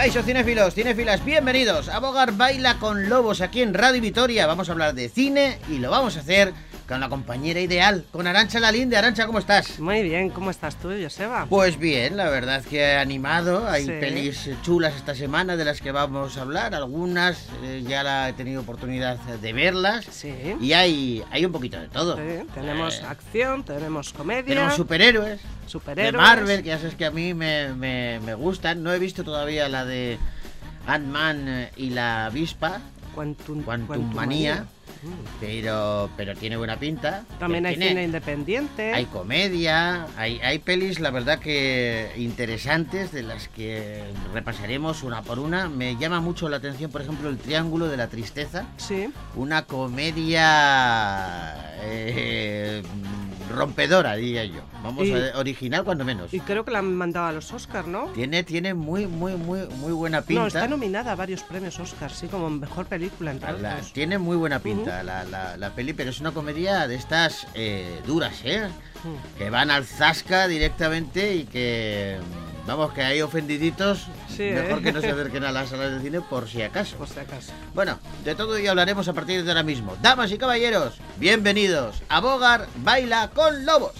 Caixo cinéfilos, cinéfilas, bienvenidos a Bogar Baila con Lobos aquí en Radio Vitoria. Vamos a hablar de cine y lo vamos a hacer con la compañera ideal, con Arancha Lalinde. Arancha, ¿cómo estás? Muy bien, ¿cómo estás tú, Joseba? Pues bien, la verdad que he animado. Hay Sí. pelis chulas esta semana de las que vamos a hablar. Algunas eh, ya la he tenido oportunidad de verlas. Sí. Y hay, hay un poquito de todo. Sí, tenemos Eh, acción, tenemos comedia, tenemos superhéroes. superhéroes. De Marvel, que ya sabes que a mí me, me- me gustan. No he visto todavía la de Ant-Man y la avispa, Quantum. Manía. pero, pero tiene buena pinta. También hay Tiene- cine independiente. Hay comedia, hay, hay pelis, la verdad que interesantes, de las que repasaremos una por una. Me llama mucho la atención, por ejemplo, El Triángulo de la Tristeza, Sí, una comedia eh, rompedora, diría yo. Vamos, Y- a, original cuando menos. y creo que la han mandado a los Oscars, ¿no? Tiene, tiene muy, muy, muy, muy buena pinta. No, está nominada a varios premios Oscars, sí, como mejor película, entre La- otros. tiene muy buena pinta la, la- la peli, pero es una comedia de estas eh, duras, ¿eh? Que van al zasca directamente y que, vamos, que hay ofendiditos, Sí, mejor ¿eh? que no se acerquen a las salas de cine por si acaso. Por si acaso. Bueno, de todo ello hablaremos a partir de ahora mismo. Damas y caballeros, bienvenidos a Bogar Baila con Lobos.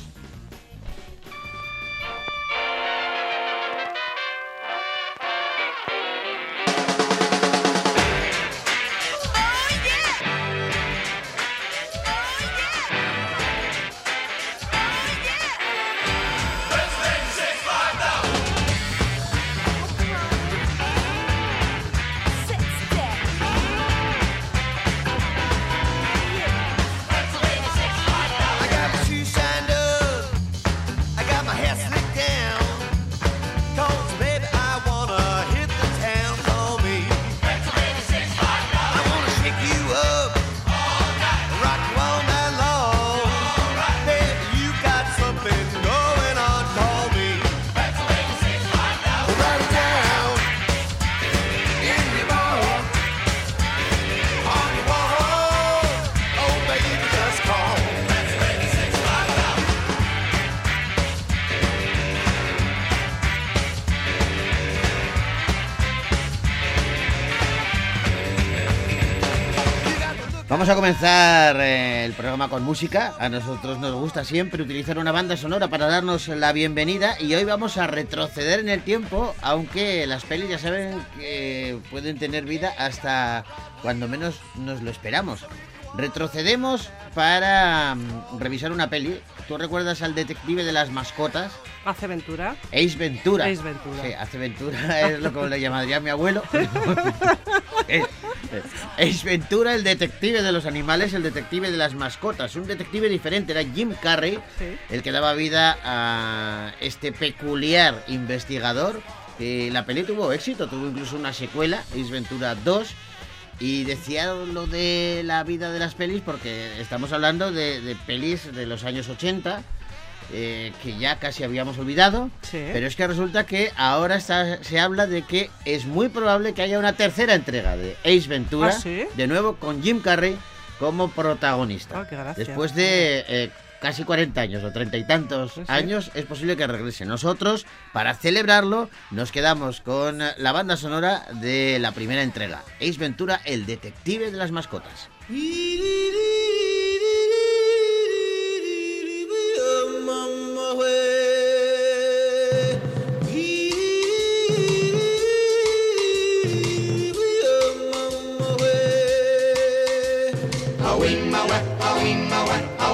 Vamos a comenzar eh, el programa con música. A nosotros nos gusta siempre utilizar una banda sonora para darnos la bienvenida y hoy vamos a retroceder en el tiempo, aunque las pelis ya saben que pueden tener vida hasta cuando menos nos lo esperamos. Retrocedemos para mm, revisar una peli. ¿Tú recuerdas al detective de las mascotas? Hace Ventura. Ace Ventura. Ace Ventura. Sí, hace Ventura es lo que le llamaría mi abuelo. Es- Ace Ventura, el detective de los animales, el detective de las mascotas. Un detective diferente, era Jim Carrey, Sí. el que daba vida a este peculiar investigador. Eh, la peli tuvo éxito, tuvo incluso una secuela, Ace Ventura 2. Y decía lo de la vida de las pelis porque estamos hablando de, de pelis de los años 80 eh, que ya casi habíamos olvidado. Sí. Pero es que resulta que ahora está- se habla de que es muy probable que haya una tercera entrega de Ace Ventura, ¿Ah, sí? de nuevo con Jim Carrey como protagonista. Qué gracia. Después de eh, casi 40 años o treinta y tantos Sí, sí. años, es posible que regrese. Nosotros, para celebrarlo, nos quedamos con la banda sonora de la primera entrega. Ace Ventura, el detective de las mascotas.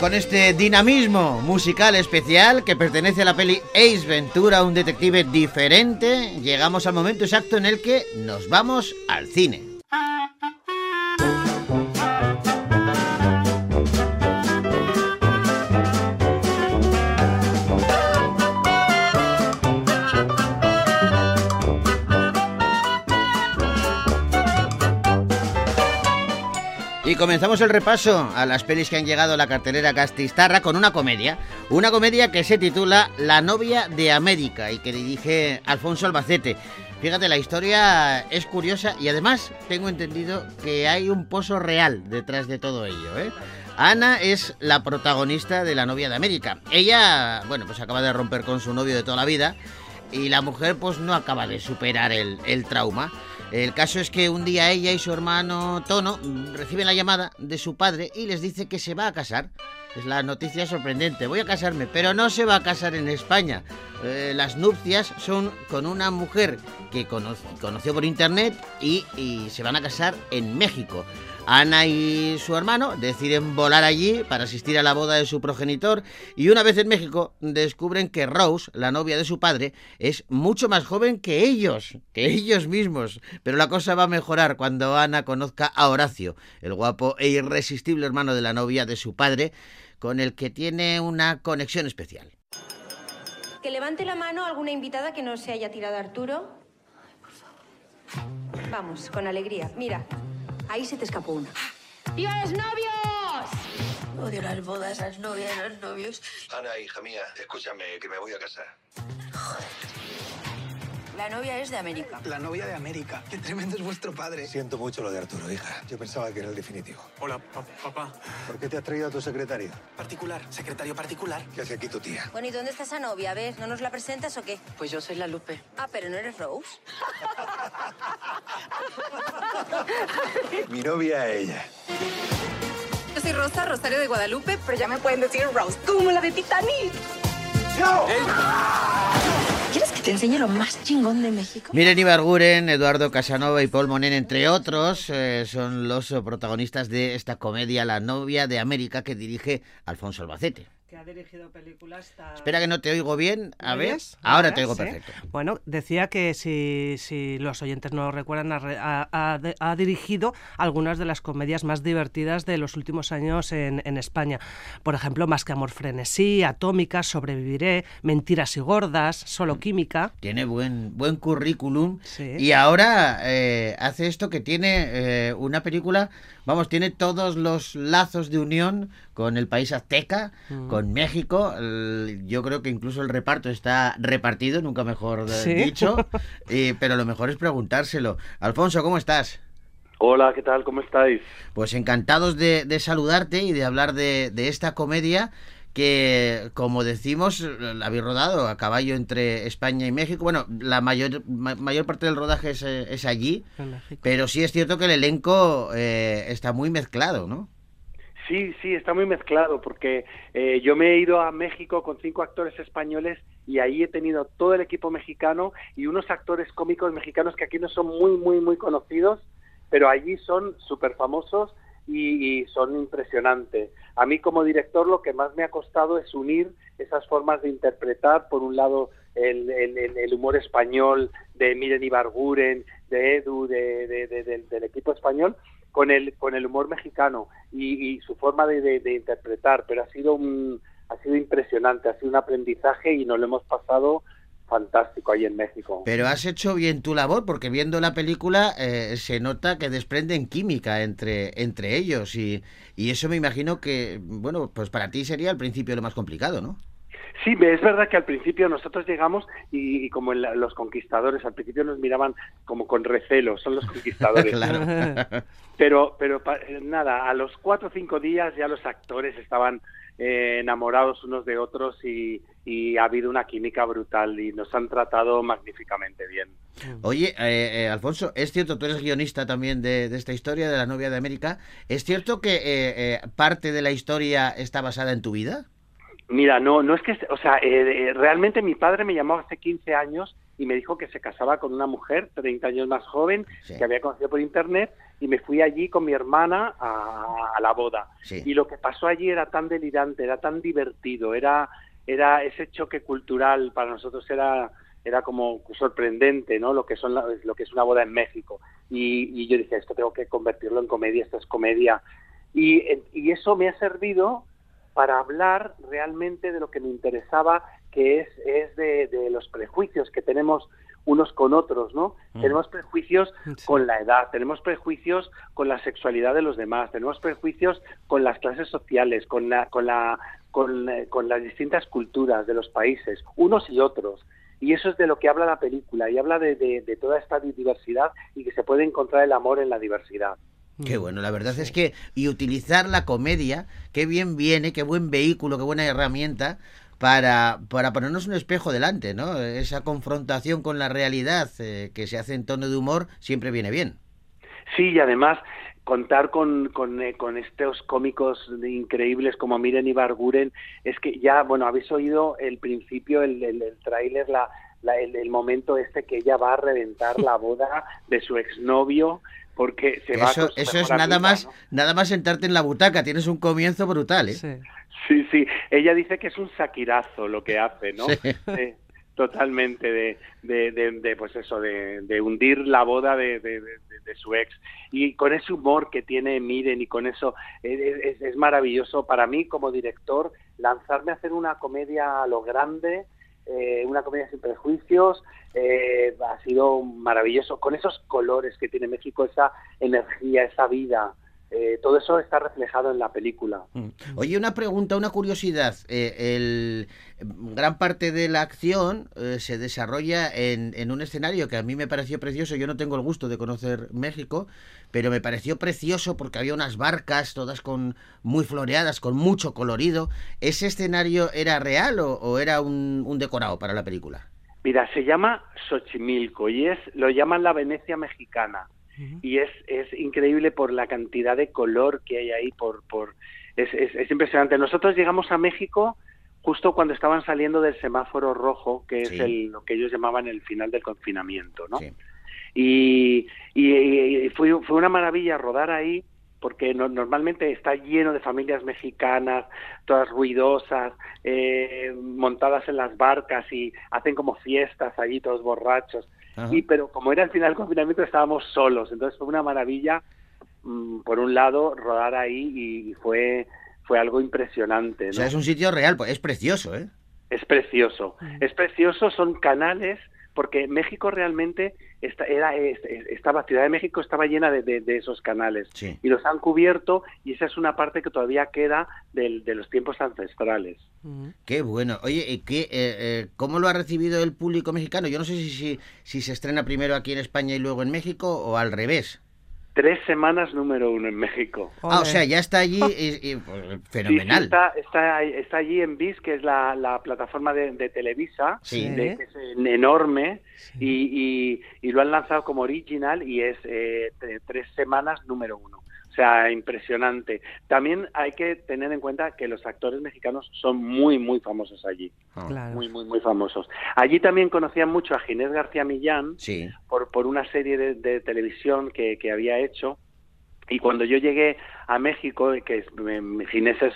con este dinamismo musical especial que pertenece a la peli Ace Ventura, un detective diferente, llegamos al momento exacto en el que nos vamos al cine. Comenzamos el repaso a las pelis que han llegado a la cartelera Castistarra con una comedia. Una comedia que se titula La novia de América y que dirige Alfonso Albacete. Fíjate, la historia es curiosa y además tengo entendido que hay un pozo real detrás de todo ello. ¿eh? Ana es la protagonista de La novia de América. Ella, bueno, pues acaba de romper con su novio de toda la vida y la mujer pues no acaba de superar el, el trauma. El caso es que un día ella y su hermano Tono reciben la llamada de su padre y les dice que se va a casar. Es la noticia sorprendente. Voy a casarme, pero no se va a casar en España. Eh, las nupcias son con una mujer que cono- conoció por internet y, y se van a casar en México. Ana y su hermano deciden volar allí para asistir a la boda de su progenitor y una vez en México descubren que Rose, la novia de su padre, es mucho más joven que ellos, que ellos mismos. Pero la cosa va a mejorar cuando Ana conozca a Horacio, el guapo e irresistible hermano de la novia de su padre, con el que tiene una conexión especial. Que levante la mano alguna invitada que no se haya tirado a Arturo. Vamos, con alegría. Mira, ahí se te escapó una. ¡Viva los novios! Odio las bodas, las novias, los novios. Ana, hija mía, escúchame, que me voy a casar. La novia es de América. La novia de América. Qué tremendo es vuestro padre. Siento mucho lo de Arturo, hija. Yo pensaba que era el definitivo. Hola, pa- papá. ¿Por qué te has traído a tu secretario? Particular, secretario particular. ¿Qué hace aquí tu tía? Bueno, ¿y dónde está esa novia? A ver, ¿no nos la presentas o qué? Pues yo soy la Lupe. Ah, pero no eres Rose. Mi novia ella. Yo soy Rosa, Rosario de Guadalupe, pero ya me pueden decir Rose, como la de Titanic. ¿Quieres que te enseñe lo más chingón de México? Miren Ibarguren, Eduardo Casanova y Paul Monen, entre otros, eh, son los protagonistas de esta comedia La novia de América que dirige Alfonso Albacete. Que ha dirigido películas tan... Espera que no te oigo bien. A ¿Me ver, ahora te oigo Sí. perfecto. Bueno, decía que si, si los oyentes no lo recuerdan, ha, re- ha- ha dirigido algunas de las comedias más divertidas de los últimos años en, en España. Por ejemplo, Más que amor frenesí, Atómica, Sobreviviré, Mentiras y gordas, Solo química. Tiene buen, buen currículum. Sí. Y ahora eh, hace esto que tiene eh, una película, vamos, tiene todos los lazos de unión con el país azteca, Mm. con México. El- yo creo que incluso el reparto está repartido, nunca mejor Sí. dicho. Y- pero lo mejor es preguntárselo. Alfonso, ¿cómo estás? Hola, ¿qué tal? ¿Cómo estáis? Pues encantados de, de saludarte y de hablar de, de esta comedia que, como decimos, la habéis rodado a caballo entre España y México. Bueno, la mayor, ma- mayor parte del rodaje es, eh, es allí, pero sí es cierto que el elenco eh, está muy mezclado, ¿no? Sí, sí, está muy mezclado porque eh, yo me he ido a México con cinco actores españoles y ahí he tenido todo el equipo mexicano y unos actores cómicos mexicanos que aquí no son muy, muy, muy conocidos, pero allí son súper famosos y, y son impresionantes. A mí como director lo que más me ha costado es unir esas formas de interpretar, por un lado el, el- el- humor español de Miren Ibarguren, de Edu, de- de- de- del- equipo español, con el con el humor mexicano y, y su forma de interpretar pero ha sido un ha sido impresionante ha sido un aprendizaje y nos lo hemos pasado fantástico ahí en México Pero has hecho bien tu labor porque viendo la película eh, se nota que desprenden química entre, entre ellos y, y eso me imagino que, bueno, pues para ti sería al principio lo más complicado, ¿no? Sí, es verdad que al principio nosotros llegamos y, y como en la- los conquistadores, al principio nos miraban como con recelo, son los conquistadores. claro. Pero, pero eh, nada, a los cuatro o cinco días ya los actores estaban eh, enamorados unos de otros y, y ha habido una química brutal y nos han tratado magníficamente bien. Oye, eh, eh, Alfonso, es cierto, tú eres guionista también de, de esta historia de la novia de América. ¿Es cierto que parte de la historia está basada en tu vida? Mira, no, no es que, o sea, realmente mi padre me llamó hace 15 años y me dijo que se casaba con una mujer 30 años más joven Sí. que había conocido por internet y me fui allí con mi hermana a, a la boda. Sí. Y lo que pasó allí era tan delirante, era tan divertido, era, era ese choque cultural para nosotros era era como sorprendente, ¿no? Lo que son la- lo que es una boda en México. Y, y yo dije, esto tengo que convertirlo en comedia, esto es comedia. Y, y eso me ha servido para hablar realmente de lo que me interesaba, que es, es de, de los prejuicios que tenemos unos con otros, ¿no? Mm. Tenemos prejuicios Sí. con la edad, tenemos prejuicios con la sexualidad de los demás, tenemos prejuicios con las clases sociales, con la, con la, con, con las distintas culturas de los países, unos y otros. Y eso es de lo que habla la película, y habla de, de- de toda esta diversidad y que se puede encontrar el amor en la diversidad. Qué bueno, la verdad es que y utilizar la comedia, qué bien viene, qué buen vehículo, qué buena herramienta para, para ponernos un espejo delante, ¿no? Esa confrontación con la realidad eh, que se hace en tono de humor siempre viene bien. Sí, y además contar con, con, eh, con estos cómicos increíbles como Miren y Barguren, es que ya, bueno, habéis oído el principio, el, el, el tráiler, la, la- el, el momento este que ella va a reventar la boda de su exnovio porque se Que va eso su eso es nada más ¿no? nada más sentarte en la butaca, tienes un comienzo brutal, ¿eh? Sí. Sí, sí, ella dice que es un saquirazo lo que hace, ¿no? Sí. Totalmente, de, de, de, de, pues eso, de, de hundir la boda de, de- de- de su ex. Y con ese humor que tiene Miren y con eso, eh, es, es maravilloso para mí como director lanzarme a hacer una comedia a lo grande, eh, una comedia sin prejuicios, eh, ha sido maravilloso, con esos colores que tiene México, esa energía, esa vida. Eh, todo eso está reflejado en la película. Mm. Oye, una pregunta, una curiosidad. Eh, el, gran parte de la acción eh, se desarrolla en, en un escenario que a mí me pareció precioso. Yo no tengo el gusto de conocer México, pero me pareció precioso porque había unas barcas todas con muy floreadas, con mucho colorido. ¿Ese escenario era real o, o era un, un decorado para la película? Mira, se llama Xochimilco y es lo llaman la Venecia mexicana y es, es increíble por la cantidad de color que hay ahí, por, por es, es, es impresionante. Nosotros llegamos a México justo cuando estaban saliendo del semáforo rojo, que Sí. es el, lo que ellos llamaban el final del confinamiento, ¿no? Sí. Y, y- y fue, fue una maravilla rodar ahí porque no- normalmente está lleno de familias mexicanas, todas ruidosas, eh, montadas en las barcas y hacen como fiestas allí, todos borrachos. Ajá. Y pero como era el final del confinamiento estábamos solos, entonces fue una maravilla, mm, por un lado, rodar ahí y, y fue fue algo impresionante. O sea, es un sitio real, pues es precioso, ¿eh? Es precioso, es precioso, son canales, porque México realmente está, era, es- es- estaba, Ciudad de México estaba llena de, de- de esos canales Sí. y los han cubierto y esa es una parte que todavía queda del- de los tiempos ancestrales. Mm. Qué bueno. Oye, ¿y qué, eh, eh, ¿cómo lo ha recibido el público mexicano? Yo no sé si, si, si se estrena primero aquí en España y luego en México o al revés. Tres semanas número uno en México. Ah, o sea, ya está allí y, y, pues, Sí, sí, fenomenal. está, está, está allí en VIS, que es la, la plataforma de, de Televisa, Sí. de- que es en- enorme, y, y- lo han lanzado como original y es eh, tre- tres semanas número uno. O sea, impresionante. También hay que tener en cuenta que los actores mexicanos son muy, muy famosos allí. Ah, Claro. Muy, muy, muy famosos. Allí también conocían mucho a Ginés García Millán, Sí. por, por una serie de, de televisión que, que había hecho. Y cuando yo llegué a México, que Ginés es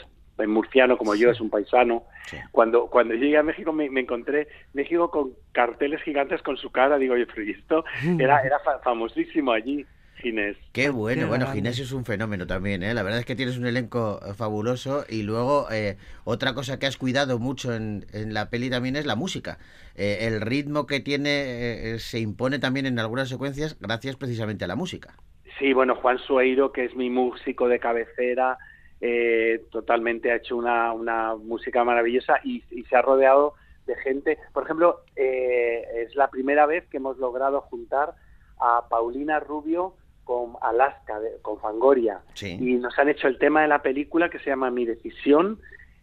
murciano como yo, es un paisano, Sí. cuando, cuando llegué a México me, me encontré México con carteles gigantes con su cara, digo, oye, pero ¿y esto era, era fa- famosísimo allí, Ginés. Qué bueno, bueno. Ginés es un fenómeno también, ¿eh? La verdad es que tienes un elenco eh, fabuloso y luego eh, otra cosa que has cuidado mucho en, en la peli también es la música. Eh, el ritmo que tiene eh, eh, se impone también en algunas secuencias gracias precisamente a la música. Sí, bueno, Juan Sueiro, que es mi músico de cabecera, eh, totalmente ha hecho una, una música maravillosa y, y se ha rodeado de gente. Por ejemplo, eh, es la primera vez que hemos logrado juntar a Paulina Rubio con Alaska, de- con Fangoria. Sí. Y nos han hecho el tema de la película que se llama Mi Decisión,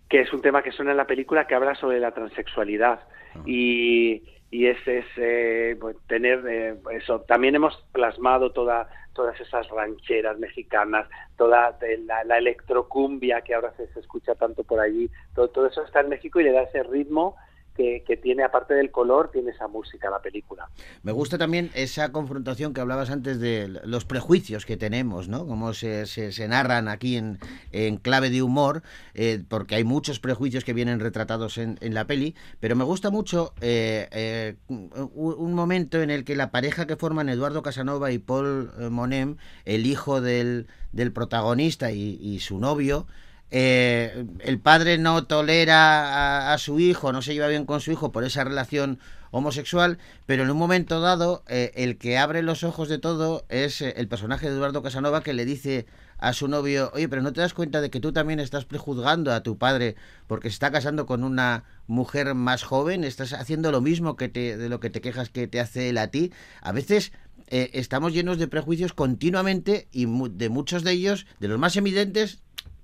que es un tema que suena en la película que habla sobre la transexualidad. Y, y es, es eh, pues, tener eh, eso. También hemos plasmado toda, todas esas rancheras mexicanas, toda la electrocumbia que ahora se, se escucha tanto por allí. Todo, todo eso está en México y le da ese ritmo que, tiene, aparte del color, tiene esa música la película. Me gusta también esa confrontación que hablabas antes de los prejuicios que tenemos, ¿no? Cómo se, narran aquí en, en, clave de humor, eh, porque hay muchos prejuicios que vienen retratados en, en la peli, pero me gusta mucho eh, eh, un, momento en el que la pareja que forman Eduardo Casanova y Paul Monem, el hijo del, del protagonista y su novio, eh, el padre no tolera a, su hijo, no se lleva bien con su hijo por esa relación homosexual, pero en un momento dado eh, el que abre los ojos de todo es eh, el personaje de Eduardo Casanova que le dice a su novio, oye, pero no te das cuenta de que tú también estás prejuzgando a tu padre porque se está casando con una mujer más joven, estás haciendo lo mismo que te, de lo que te quejas que te hace él a ti. A veces eh, estamos llenos de prejuicios continuamente y mu de muchos de ellos, de los más evidentes,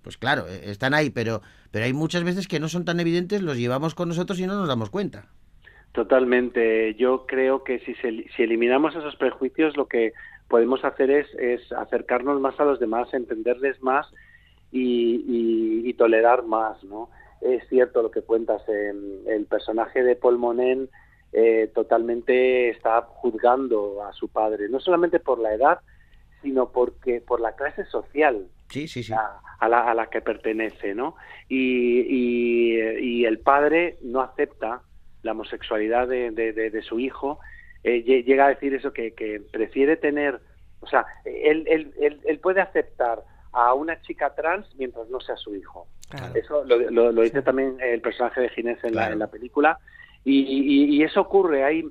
pues claro, eh, están ahí, pero, pero hay muchas veces que no son tan evidentes, los llevamos con nosotros y no nos damos cuenta. Totalmente. Yo creo que si, se, si eliminamos esos prejuicios, lo que podemos hacer es, es acercarnos más a los demás, entenderles más y, tolerar más, ¿no? Es cierto lo que cuentas. Eh, el personaje de Paul Monen eh, totalmente está juzgando a su padre, no solamente por la edad, sino porque por la clase social sí, sí, sí. A, a, la, a, la, que pertenece, ¿no? Y, y, y, el padre no acepta la homosexualidad de, de, de, de su hijo, eh, llega a decir eso, que, que, prefiere tener, o sea, él, él, él, él, puede aceptar a una chica trans mientras no sea su hijo. Claro. Eso lo, lo, lo dice también el personaje de Ginés en, claro. la, en la película. Y, y, eso ocurre, hay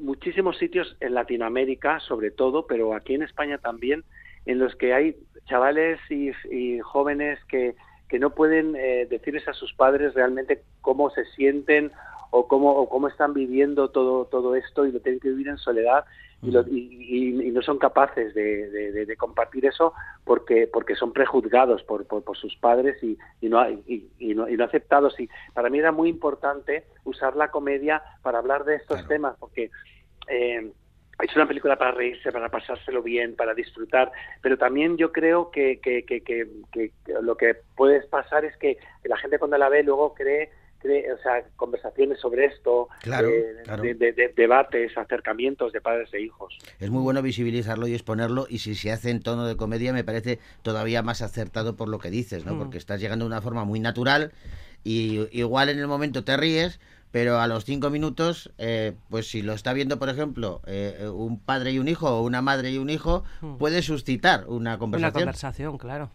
muchísimos sitios en Latinoamérica, sobre todo, pero aquí en España también, en los que hay chavales y, y jóvenes que, que no pueden eh, decirles a sus padres realmente cómo se sienten o cómo, o cómo están viviendo todo, todo esto y lo tienen que vivir en soledad y, lo, y, y, y no son capaces de, de, de, compartir eso porque, porque son prejuzgados por, por, por sus padres y, no, y, no, no aceptados. Y para mí era muy importante usar la comedia para hablar de estos claro. temas porque... Eh, es una película para reírse, para pasárselo bien, para disfrutar, pero también yo creo que, que, que, que, que lo que puede pasar es que la gente cuando la ve luego cree o sea, conversaciones sobre esto, claro, eh, claro. De, de, de, debates, acercamientos de padres e hijos. Es muy bueno visibilizarlo y exponerlo y si se hace en tono de comedia me parece todavía más acertado por lo que dices, ¿no? Mm. Porque estás llegando de una forma muy natural y igual en el momento te ríes, pero a los cinco minutos, eh, pues si lo está viendo, por ejemplo, eh, un padre y un hijo o una madre y un hijo, mm. puede suscitar una conversación. Una conversación, claro.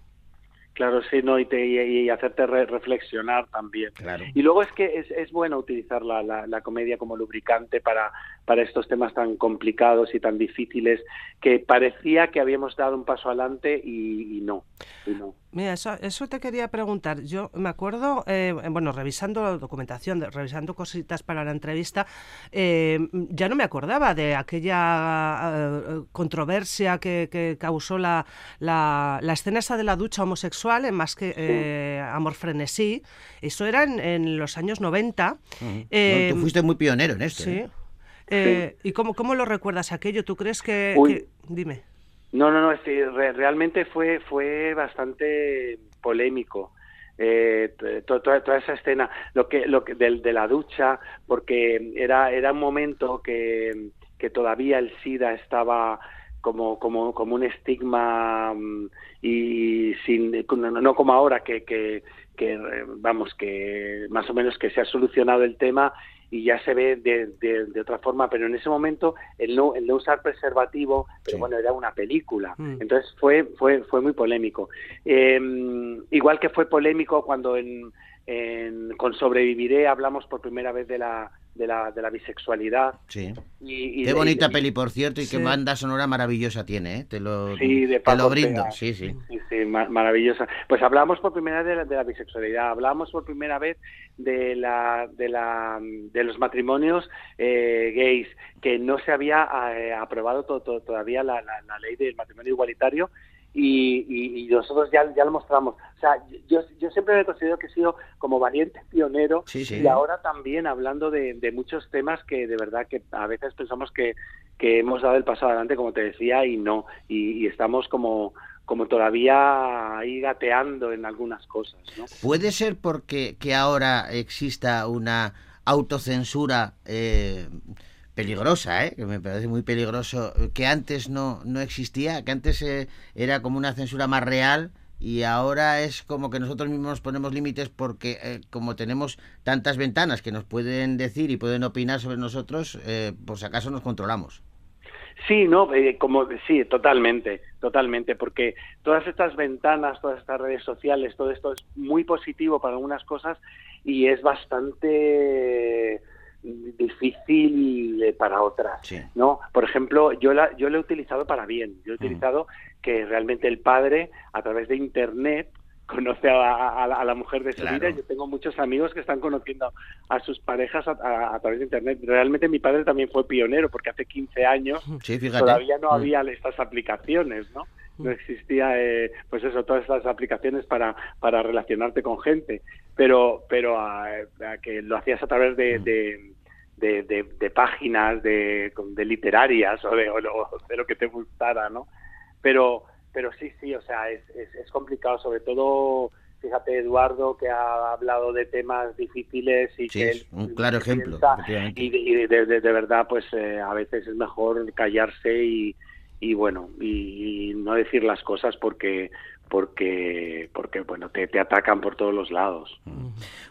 Claro, sí, no, y, te, y, y hacerte re reflexionar también. Claro. Y luego es que es, es bueno utilizar la, la, la, comedia como lubricante para, para estos temas tan complicados y tan difíciles que parecía que habíamos dado un paso adelante y, y no, y no. Mira, eso, eso te quería preguntar. Yo me acuerdo, eh, bueno, revisando la documentación, revisando cositas para la entrevista, eh, ya no me acordaba de aquella eh, controversia que, que causó la, la, la, escena esa de la ducha homosexual en más que eh, Amor Frenesí. Eso era en, en los años 90. Uh -huh. no, tú fuiste muy pionero en esto. Sí. ¿eh? Eh, ¿Y cómo, cómo lo recuerdas aquello? ¿Tú crees que...? que... Dime. No, no, no, sí, re realmente fue, fue bastante polémico. Eh, to to toda esa escena, lo que, lo que de, de, la ducha, porque era, era un momento que, que todavía el SIDA estaba como, como, como un estigma mm, y sin, no como ahora que, que, que, vamos, que más o menos que se ha solucionado el tema y ya se ve de, de, de, otra forma, pero en ese momento el no, el no usar preservativo, pero sí. bueno, era una película, mm. entonces fue, fue, fue muy polémico. Eh, igual que fue polémico cuando en, en, con Sobreviviré hablamos por primera vez de la de la, de la bisexualidad. Sí. Y, y qué de, bonita y, peli, por cierto, y sí. qué banda sonora maravillosa tiene, ¿eh? Te lo, sí, te lo brindo. Sí, sí. Sí, sí mar maravillosa. Pues hablamos por primera vez de la, de la, bisexualidad, hablamos por primera vez de la de la de los matrimonios eh, gays, que no se había eh, aprobado to, to, todavía la, la, la ley del matrimonio igualitario y, y, y, nosotros ya, ya lo mostramos. O sea, yo, yo siempre me considero que he sido como valiente pionero sí, sí. y ahora también hablando de, de, muchos temas que de verdad que a veces pensamos que, que hemos dado el paso adelante, como te decía, y no. Y, y estamos como como todavía ahí gateando en algunas cosas. ¿no? Puede ser porque que ahora exista una autocensura eh, peligrosa, ¿eh? que me parece muy peligroso, que antes no, no existía, que antes eh, era como una censura más real y ahora es como que nosotros mismos ponemos límites porque eh, como tenemos tantas ventanas que nos pueden decir y pueden opinar sobre nosotros, eh, por si acaso nos controlamos. Sí, no, eh, como sí, totalmente, totalmente, porque todas estas ventanas, todas estas redes sociales, todo esto es muy positivo para algunas cosas y es bastante difícil eh, para otras, Sí. ¿no? Por ejemplo, yo la yo lo he utilizado para bien. Yo he utilizado que realmente el padre a través de internet conoce a, a- a la- mujer de su Claro. vida. Yo tengo muchos amigos que están conociendo a sus parejas a, a- través de internet. Realmente mi padre también fue pionero porque hace 15 años Sí, todavía no Mm. había estas aplicaciones, ¿no? No existía, eh, pues eso, todas estas aplicaciones para, para relacionarte con gente, pero, pero a, a que lo hacías a través de, de, de- de- de páginas de, de literarias o de, o lo- de lo que te gustara, ¿no? Pero, pero sí, sí, o sea, es, es, es complicado, sobre todo, fíjate, Eduardo, que ha hablado de temas difíciles y Sí, que es él un claro ejemplo, y, de, y de verdad, pues eh, a veces es mejor callarse y, y bueno, y, y no decir las cosas porque porque porque bueno te, te atacan por todos los lados.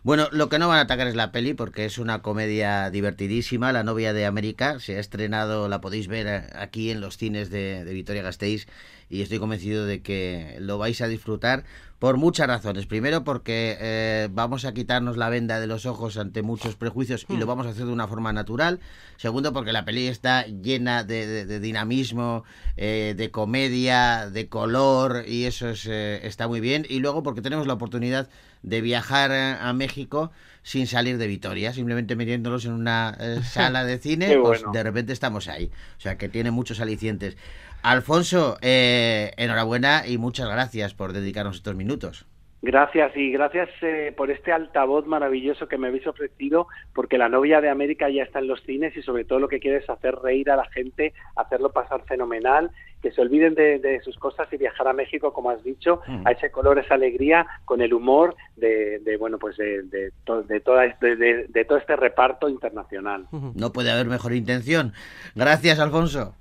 Bueno, lo que no van a atacar es la peli porque es una comedia divertidísima, La novia de América. Se ha estrenado, la podéis ver eh, aquí en los cines de, de Vitoria Gasteiz y estoy convencido de que lo vais a disfrutar por muchas razones. Primero porque eh, vamos a quitarnos la venda de los ojos ante muchos prejuicios y lo vamos a hacer de una forma natural. Segundo porque la peli está llena de, de- de dinamismo, eh, de comedia, de color y eso es, eh, está muy bien. Y luego porque tenemos la oportunidad de viajar eh, a México sin salir de Vitoria, simplemente metiéndolos en una eh, sala de cine, pues bueno. de repente estamos ahí. O sea que tiene muchos alicientes. Alfonso, eh, enhorabuena y muchas gracias por dedicarnos estos minutos. Gracias y gracias eh, por este altavoz maravilloso que me habéis ofrecido, porque la novia de América ya está en los cines y sobre todo lo que quiere es hacer reír a la gente, hacerlo pasar fenomenal, que se olviden de, de sus cosas y viajar a México, como has dicho, Mm. a ese color, esa alegría, con el humor de, de, bueno, pues de, de, to- de toda este- de- de todo este reparto internacional. No puede haber mejor intención. Gracias, Alfonso.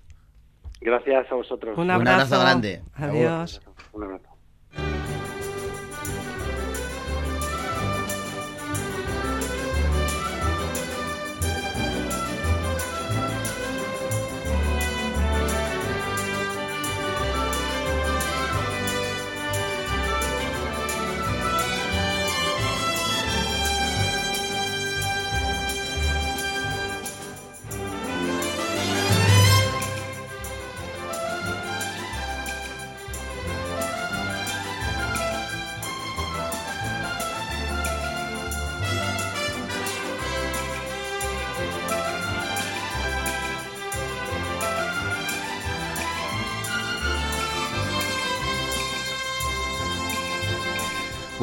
Gracias a vosotros. Un Un abrazo. abrazo grande. Adiós. Un abrazo.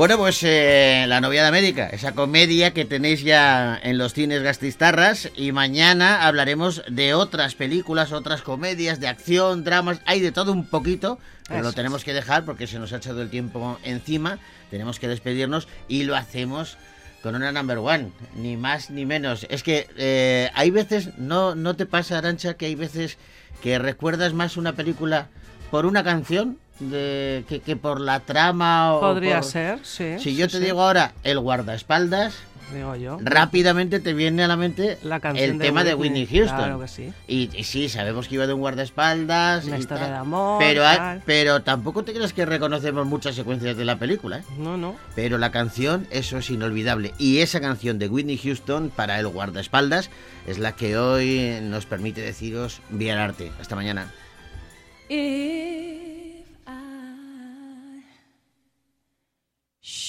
Bueno, pues eh, La novia de América, esa comedia que tenéis ya en los cines gastistarras y mañana hablaremos de otras películas, otras comedias, de acción, dramas, hay de todo un poquito, pero lo tenemos que dejar porque se nos ha echado el tiempo encima, tenemos que despedirnos y lo hacemos con una number one, ni más ni menos. Es que eh, hay veces, no, ¿no te pasa, Arancha, que hay veces que recuerdas más una película por una canción de, que, que por la trama o Podría por- ser, sí. si yo te sí, digo ahora el guardaespaldas, digo yo. rápidamente te viene a la mente La canción el tema de Whitney Houston. Claro que sí. Y, y sí, sabemos que iba de un guardaespaldas. Una historia tal, de amor, Pero, tal. pero tampoco te creas que reconocemos muchas secuencias de la película. ¿eh? No, no. Pero la canción, eso es inolvidable. Y esa canción de Whitney Houston para el guardaespaldas es la que hoy nos permite deciros bien arte. Hasta mañana.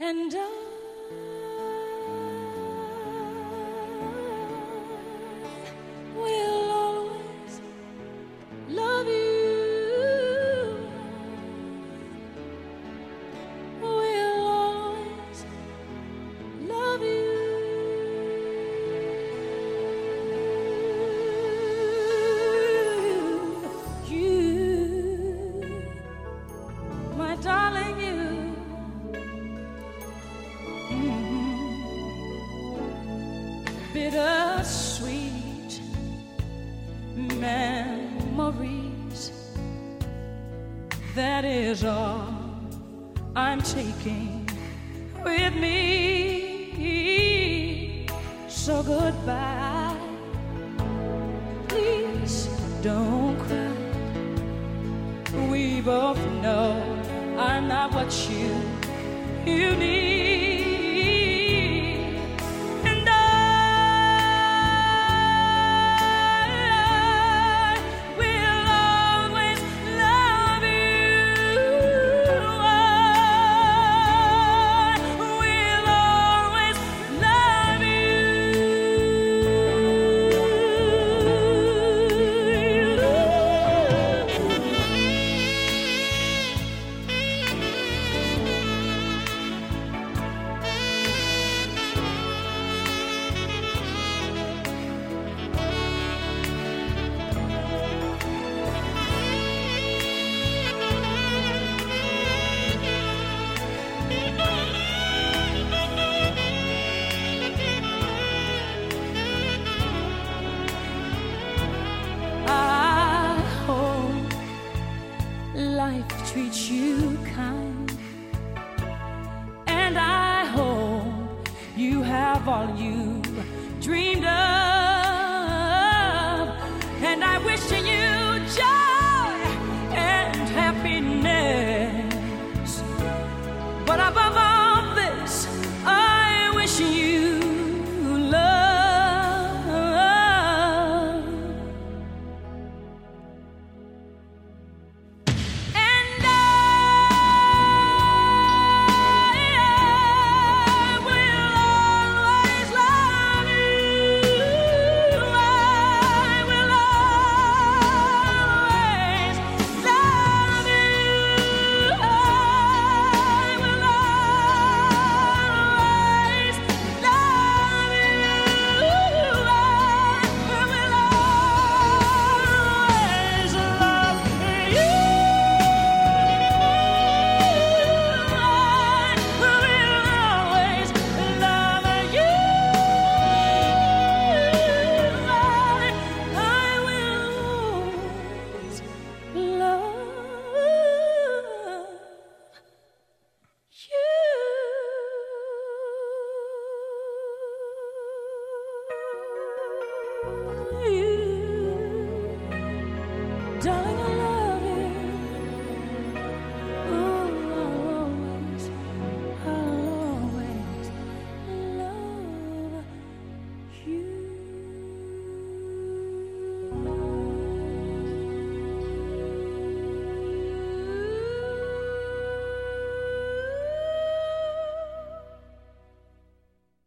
and I. you, you need. Treat you kind. And I hope you have all you